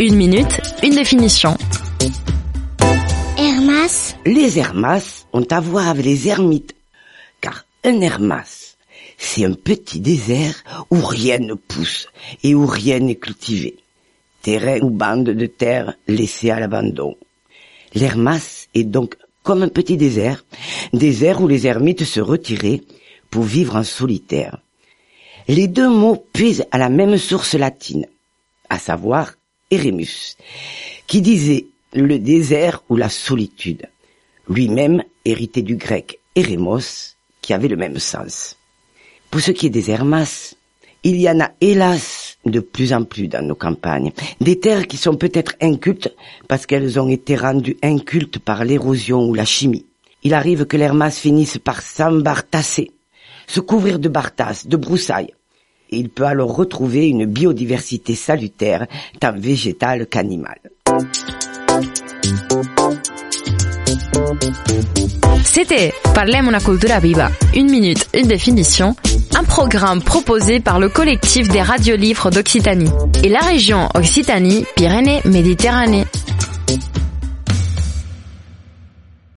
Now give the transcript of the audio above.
Une minute, une définition. Hermas, Les Hermas ont à voir avec les ermites, car un Hermas, c'est un petit désert où rien ne pousse et où rien n'est cultivé. Terrain ou bande de terre laissée à l'abandon. L'Hermas est donc comme un petit désert, désert où les ermites se retiraient pour vivre en solitaire. Les deux mots puisent à la même source latine, à savoir Eremus, qui disait le désert ou la solitude, lui-même hérité du grec Eremos, qui avait le même sens. Pour ce qui est des Hermas, il y en a hélas de plus en plus dans nos campagnes, des terres qui sont peut-être incultes parce qu'elles ont été rendues incultes par l'érosion ou la chimie. Il arrive que l'Hermas finisse par s'embartasser, se couvrir de bartasses, de broussailles. Il peut alors retrouver une biodiversité salutaire, tant végétale qu'animale. C'était Parlem una cultura viva. Une minute, une définition. Un programme proposé par le collectif des radios livres d'Occitanie et la région Occitanie-Pyrénées-Méditerranée.